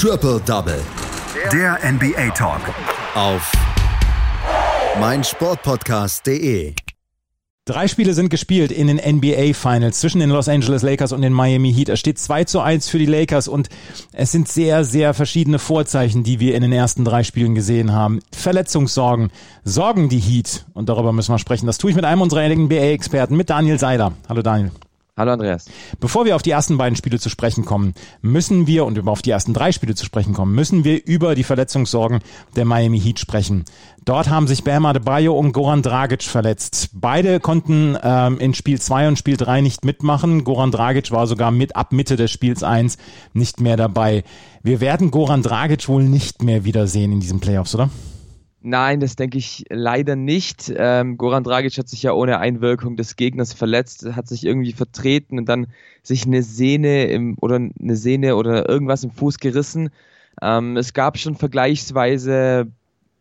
Triple Double. Der NBA Talk. Auf meinsportpodcast.de. Drei Spiele sind gespielt in den NBA Finals zwischen den Los Angeles Lakers und den Miami Heat. Es steht 2 zu 1 für die Lakers und es sind sehr, sehr verschiedene Vorzeichen, die wir in den ersten drei Spielen gesehen haben. Verletzungssorgen sorgen die Heat und darüber müssen wir sprechen. Das tue ich mit einem unserer NBA-Experten, mit Daniel Seiler. Hallo Daniel. Hallo Andreas. Bevor wir auf die ersten beiden Spiele zu sprechen kommen, müssen wir, und über auf die ersten drei Spiele zu sprechen kommen, müssen wir über die Verletzungssorgen der Miami Heat sprechen. Dort haben sich Bam Adebayo und Goran Dragic verletzt. Beide konnten ähm, in Spiel 2 und Spiel 3 nicht mitmachen. Goran Dragic war sogar mit ab Mitte des Spiels 1 nicht mehr dabei. Wir werden Goran Dragic wohl nicht mehr wiedersehen in diesen Playoffs, oder? Nein, das denke ich leider nicht. Ähm, Goran Dragic hat sich ja ohne Einwirkung des Gegners verletzt, hat sich irgendwie vertreten und dann sich eine Sehne im, oder eine Sehne oder irgendwas im Fuß gerissen. Ähm, es gab schon vergleichsweise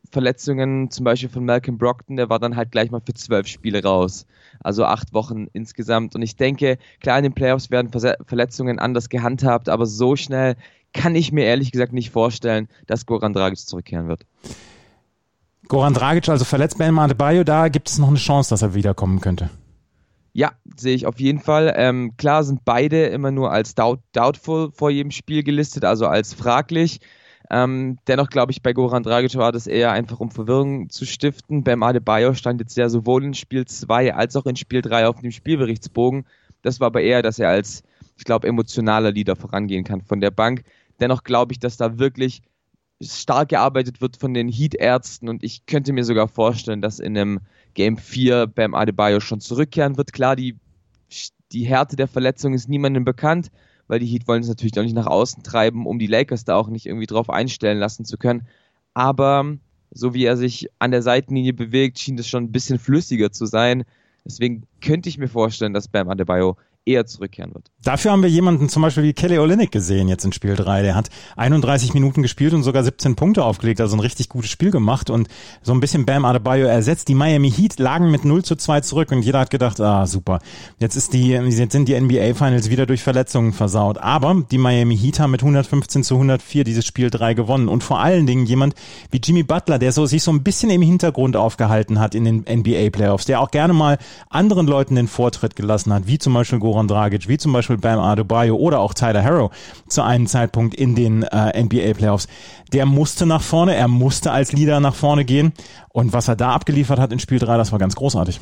Verletzungen, zum Beispiel von Malcolm Brockton, der war dann halt gleich mal für zwölf Spiele raus. Also acht Wochen insgesamt. Und ich denke, klar, in den Playoffs werden Verletzungen anders gehandhabt, aber so schnell kann ich mir ehrlich gesagt nicht vorstellen, dass Goran Dragic zurückkehren wird. Goran Dragic also verletzt bei Adebayo, da gibt es noch eine Chance, dass er wiederkommen könnte. Ja, sehe ich auf jeden Fall. Ähm, klar sind beide immer nur als doubt, doubtful vor jedem Spiel gelistet, also als fraglich. Ähm, dennoch glaube ich, bei Goran Dragic war das eher einfach, um Verwirrung zu stiften. Beim Adebayo stand jetzt ja sowohl in Spiel 2 als auch in Spiel 3 auf dem Spielberichtsbogen. Das war aber eher, dass er als, ich glaube, emotionaler Leader vorangehen kann von der Bank. Dennoch glaube ich, dass da wirklich stark gearbeitet wird von den Heat-Ärzten und ich könnte mir sogar vorstellen, dass in einem Game 4 Bam Adebayo schon zurückkehren wird. Klar, die, die Härte der Verletzung ist niemandem bekannt, weil die Heat wollen es natürlich auch nicht nach außen treiben, um die Lakers da auch nicht irgendwie drauf einstellen lassen zu können. Aber so wie er sich an der Seitenlinie bewegt, schien es schon ein bisschen flüssiger zu sein. Deswegen könnte ich mir vorstellen, dass Bam Adebayo eher zurückkehren wird. Dafür haben wir jemanden zum Beispiel wie Kelly Olynyk gesehen jetzt in Spiel 3. Der hat 31 Minuten gespielt und sogar 17 Punkte aufgelegt, also ein richtig gutes Spiel gemacht und so ein bisschen Bam Adebayo ersetzt. Die Miami Heat lagen mit 0 zu 2 zurück und jeder hat gedacht, ah super, jetzt ist die, jetzt sind die NBA Finals wieder durch Verletzungen versaut. Aber die Miami Heat haben mit 115 zu 104 dieses Spiel 3 gewonnen und vor allen Dingen jemand wie Jimmy Butler, der so sich so ein bisschen im Hintergrund aufgehalten hat in den NBA Playoffs, der auch gerne mal anderen Leuten den Vortritt gelassen hat, wie zum Beispiel Goran Goran Dragic, wie zum Beispiel Bam Adebayo oder auch Tyler Harrow zu einem Zeitpunkt in den äh, NBA Playoffs, der musste nach vorne, er musste als Leader nach vorne gehen und was er da abgeliefert hat in Spiel 3, das war ganz großartig.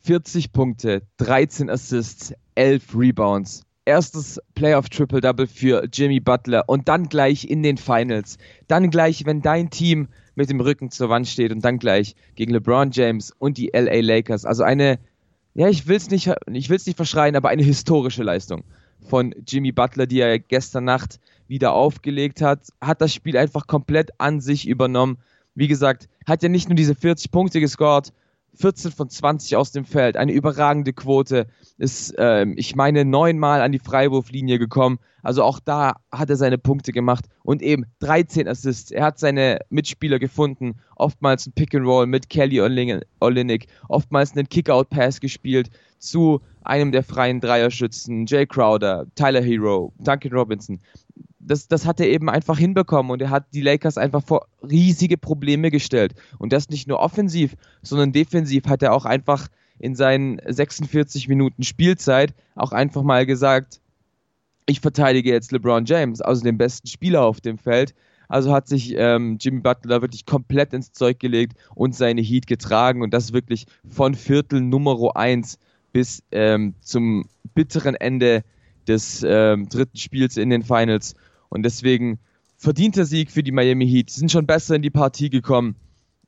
40 Punkte, 13 Assists, 11 Rebounds. Erstes Playoff Triple Double für Jimmy Butler und dann gleich in den Finals. Dann gleich, wenn dein Team mit dem Rücken zur Wand steht und dann gleich gegen LeBron James und die LA Lakers. Also eine ja, ich will es nicht, ich will's nicht verschreien, aber eine historische Leistung von Jimmy Butler, die er gestern Nacht wieder aufgelegt hat, hat das Spiel einfach komplett an sich übernommen. Wie gesagt, hat ja nicht nur diese 40 Punkte gescored, 14 von 20 aus dem Feld, eine überragende Quote, ist, äh, ich meine, neunmal an die Freiwurflinie gekommen. Also auch da hat er seine Punkte gemacht und eben 13 Assists. Er hat seine Mitspieler gefunden, oftmals ein Pick and Roll mit Kelly Olynyk, oftmals einen Kickout-Pass gespielt zu einem der freien Dreierschützen, Jay Crowder, Tyler Hero, Duncan Robinson das, das hat er eben einfach hinbekommen und er hat die Lakers einfach vor riesige Probleme gestellt. Und das nicht nur offensiv, sondern defensiv hat er auch einfach in seinen 46 Minuten Spielzeit auch einfach mal gesagt, ich verteidige jetzt LeBron James, also den besten Spieler auf dem Feld. Also hat sich ähm, Jimmy Butler wirklich komplett ins Zeug gelegt und seine Heat getragen und das wirklich von Viertel Nummer 1 bis ähm, zum bitteren Ende des ähm, dritten Spiels in den Finals. Und deswegen verdienter Sieg für die Miami Heat. Sie sind schon besser in die Partie gekommen.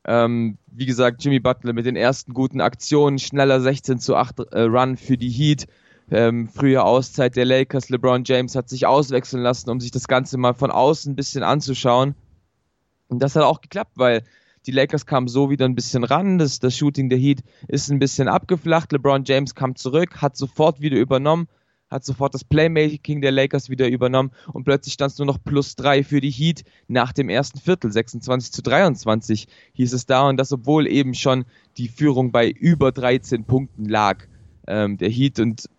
Ähm, wie gesagt, Jimmy Butler mit den ersten guten Aktionen, schneller 16 zu 8 äh, Run für die Heat. Ähm, frühe Auszeit der Lakers. LeBron James hat sich auswechseln lassen, um sich das Ganze mal von außen ein bisschen anzuschauen. Und das hat auch geklappt, weil die Lakers kamen so wieder ein bisschen ran. Das, das Shooting der Heat ist ein bisschen abgeflacht. LeBron James kam zurück, hat sofort wieder übernommen, hat sofort das Playmaking der Lakers wieder übernommen und plötzlich stand es nur noch plus drei für die Heat nach dem ersten Viertel. 26 zu 23 hieß es da und das, obwohl eben schon die Führung bei über 13 Punkten lag. Ähm, der Heat und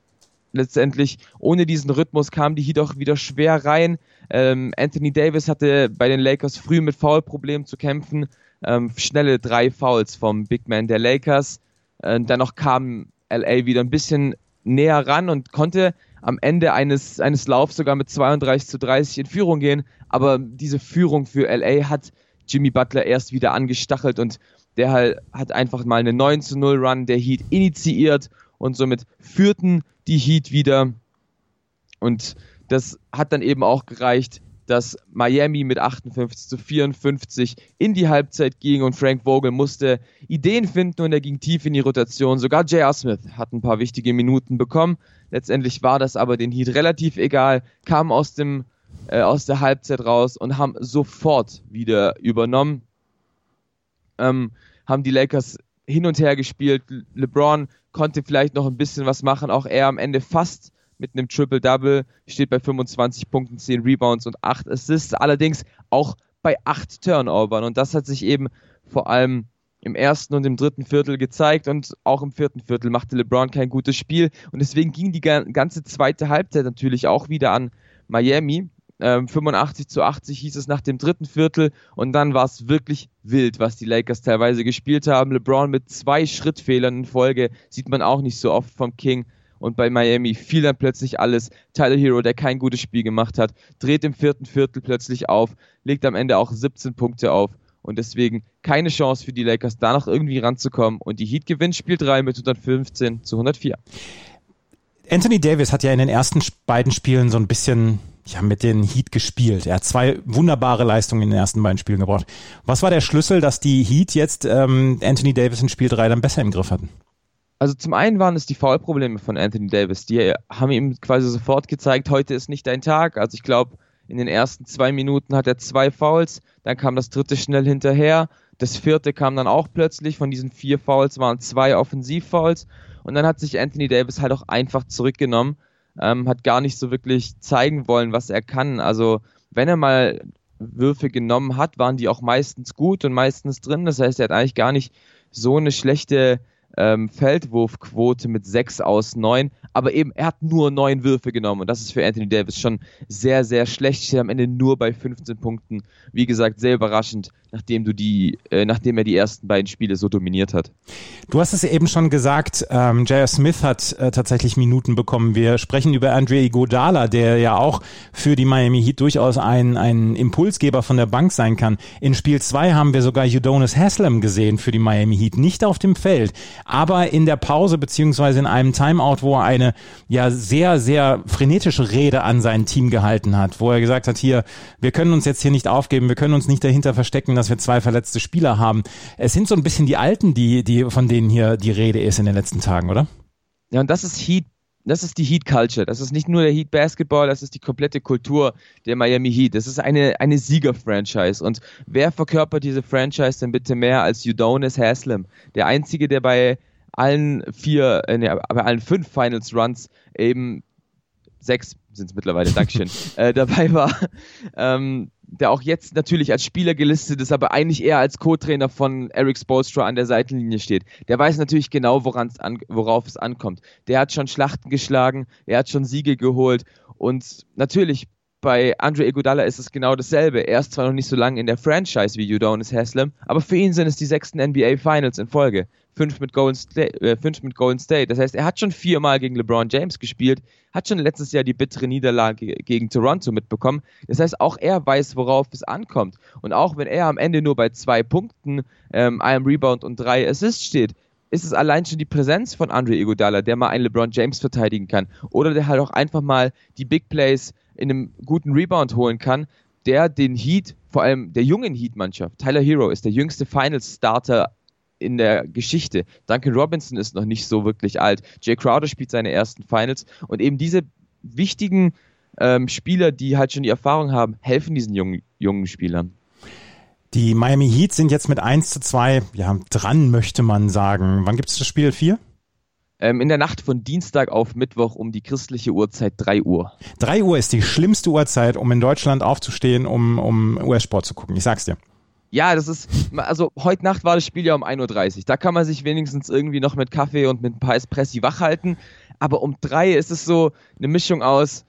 letztendlich ohne diesen Rhythmus kam die Heat auch wieder schwer rein. Ähm, Anthony Davis hatte bei den Lakers früh mit Foulproblemen zu kämpfen. Ähm, schnelle drei Fouls vom Big Man der Lakers. Äh, dennoch kam LA wieder ein bisschen näher ran und konnte am Ende eines, eines Laufs sogar mit 32 zu 30 in Führung gehen. Aber diese Führung für LA hat Jimmy Butler erst wieder angestachelt und der halt hat einfach mal eine 9 zu 0 Run der Heat initiiert und somit führten die Heat wieder. Und das hat dann eben auch gereicht, dass Miami mit 58 zu 54 in die Halbzeit ging und Frank Vogel musste Ideen finden und er ging tief in die Rotation. Sogar J.R. Smith hat ein paar wichtige Minuten bekommen. Letztendlich war das aber den Heat relativ egal, kam aus dem äh, aus der Halbzeit raus und haben sofort wieder übernommen. Ähm, haben die Lakers hin und her gespielt. LeBron konnte vielleicht noch ein bisschen was machen, auch er am Ende fast mit einem Triple-Double, steht bei 25 Punkten, 10 Rebounds und 8 Assists, allerdings auch bei 8 Turnovern. Und das hat sich eben vor allem im ersten und im dritten Viertel gezeigt und auch im vierten Viertel machte LeBron kein gutes Spiel und deswegen ging die ganze zweite Halbzeit natürlich auch wieder an Miami. Ähm, 85 zu 80 hieß es nach dem dritten Viertel und dann war es wirklich wild, was die Lakers teilweise gespielt haben. LeBron mit zwei Schrittfehlern in Folge sieht man auch nicht so oft vom King. Und bei Miami fiel dann plötzlich alles. Tyler Hero, der kein gutes Spiel gemacht hat, dreht im vierten Viertel plötzlich auf, legt am Ende auch 17 Punkte auf. Und deswegen keine Chance für die Lakers, da noch irgendwie ranzukommen. Und die Heat gewinnt Spiel 3 mit 115 zu 104. Anthony Davis hat ja in den ersten beiden Spielen so ein bisschen ja, mit den Heat gespielt. Er hat zwei wunderbare Leistungen in den ersten beiden Spielen gebracht. Was war der Schlüssel, dass die Heat jetzt ähm, Anthony Davis in Spiel 3 dann besser im Griff hatten? Also zum einen waren es die Foulprobleme von Anthony Davis. Die haben ihm quasi sofort gezeigt, heute ist nicht dein Tag. Also ich glaube, in den ersten zwei Minuten hat er zwei Fouls, dann kam das dritte schnell hinterher. Das vierte kam dann auch plötzlich. Von diesen vier Fouls waren zwei Offensivfouls. Und dann hat sich Anthony Davis halt auch einfach zurückgenommen, ähm, hat gar nicht so wirklich zeigen wollen, was er kann. Also wenn er mal Würfe genommen hat, waren die auch meistens gut und meistens drin. Das heißt, er hat eigentlich gar nicht so eine schlechte ähm, Feldwurfquote mit 6 aus 9, aber eben er hat nur 9 Würfe genommen und das ist für Anthony Davis schon sehr, sehr schlecht. Steht am Ende nur bei 15 Punkten. Wie gesagt, sehr überraschend, nachdem du die, äh, nachdem er die ersten beiden Spiele so dominiert hat. Du hast es eben schon gesagt, ähm, J.R. Smith hat äh, tatsächlich Minuten bekommen. Wir sprechen über Andre Iguodala, der ja auch für die Miami Heat durchaus ein, ein Impulsgeber von der Bank sein kann. In Spiel 2 haben wir sogar Udonis Haslam gesehen für die Miami Heat. Nicht auf dem Feld, aber in der Pause beziehungsweise in einem Timeout, wo er eine ja sehr, sehr frenetische Rede an sein Team gehalten hat, wo er gesagt hat, hier, wir können uns jetzt hier nicht aufgeben, wir können uns nicht dahinter verstecken, dass wir zwei verletzte Spieler haben. Es sind so ein bisschen die Alten, die, die, von denen hier die Rede ist in den letzten Tagen, oder? Ja, und das ist Heat das ist die Heat Culture. Das ist nicht nur der Heat Basketball, das ist die komplette Kultur der Miami Heat. Das ist eine, eine Sieger-Franchise. Und wer verkörpert diese Franchise denn bitte mehr als Udonis Haslam? Der einzige, der bei allen vier, äh, nee, bei allen fünf Finals Runs eben sechs sind es mittlerweile, Dankeschön, äh, dabei war, ähm, der auch jetzt natürlich als Spieler gelistet ist, aber eigentlich eher als Co-Trainer von Eric Spolstra an der Seitenlinie steht. Der weiß natürlich genau, an, worauf es ankommt. Der hat schon Schlachten geschlagen, er hat schon Siege geholt und natürlich bei Andre Iguodala ist es genau dasselbe. Er ist zwar noch nicht so lange in der Franchise wie Udonis Haslam, aber für ihn sind es die sechsten NBA Finals in Folge fünf mit, Golden State, äh, fünf mit Golden State. Das heißt, er hat schon viermal gegen LeBron James gespielt, hat schon letztes Jahr die bittere Niederlage gegen Toronto mitbekommen. Das heißt, auch er weiß, worauf es ankommt. Und auch wenn er am Ende nur bei zwei Punkten, ähm, einem Rebound und drei Assists steht, ist es allein schon die Präsenz von Andre Iguodala, der mal einen LeBron James verteidigen kann. Oder der halt auch einfach mal die Big Plays in einem guten Rebound holen kann, der den Heat, vor allem der jungen Heat-Mannschaft, Tyler Hero ist der jüngste Finals-Starter in der Geschichte. Duncan Robinson ist noch nicht so wirklich alt. Jay Crowder spielt seine ersten Finals und eben diese wichtigen ähm, Spieler, die halt schon die Erfahrung haben, helfen diesen jungen, jungen Spielern. Die Miami Heat sind jetzt mit 1 zu 2 ja, dran, möchte man sagen. Wann gibt es das Spiel? 4? Ähm, in der Nacht von Dienstag auf Mittwoch um die christliche Uhrzeit 3 Uhr. 3 Uhr ist die schlimmste Uhrzeit, um in Deutschland aufzustehen, um, um US-Sport zu gucken. Ich sag's dir. Ja, das ist, also heute Nacht war das Spiel ja um 1.30 Uhr. Da kann man sich wenigstens irgendwie noch mit Kaffee und mit ein paar Espressi wach halten. Aber um drei ist es so eine Mischung aus,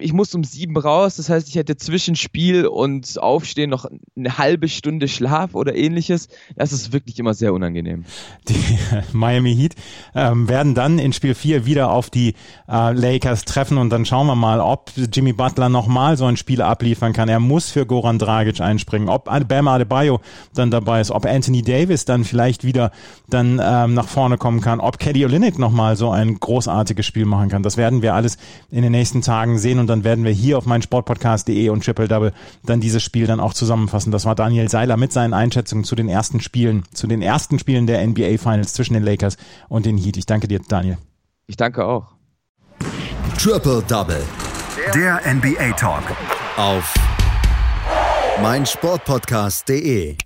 ich muss um sieben raus, das heißt, ich hätte zwischen Spiel und Aufstehen noch eine halbe Stunde Schlaf oder ähnliches. Das ist wirklich immer sehr unangenehm. Die Miami Heat ähm, werden dann in Spiel 4 wieder auf die äh, Lakers treffen und dann schauen wir mal, ob Jimmy Butler nochmal so ein Spiel abliefern kann. Er muss für Goran Dragic einspringen, ob Bam Adebayo dann dabei ist, ob Anthony Davis dann vielleicht wieder dann ähm, nach vorne kommen kann, ob Kelly Olynyk nochmal so ein großartiges Spiel machen kann. Das werden wir alles in den nächsten Tagen sehen und dann werden wir hier auf meinsportpodcast.de und Triple Double dann dieses Spiel dann auch zusammenfassen. Das war Daniel Seiler mit seinen Einschätzungen zu den ersten Spielen, zu den ersten Spielen der NBA Finals zwischen den Lakers und den Heat. Ich danke dir, Daniel. Ich danke auch. Triple Double. Der NBA Talk. Auf meinsportpodcast.de.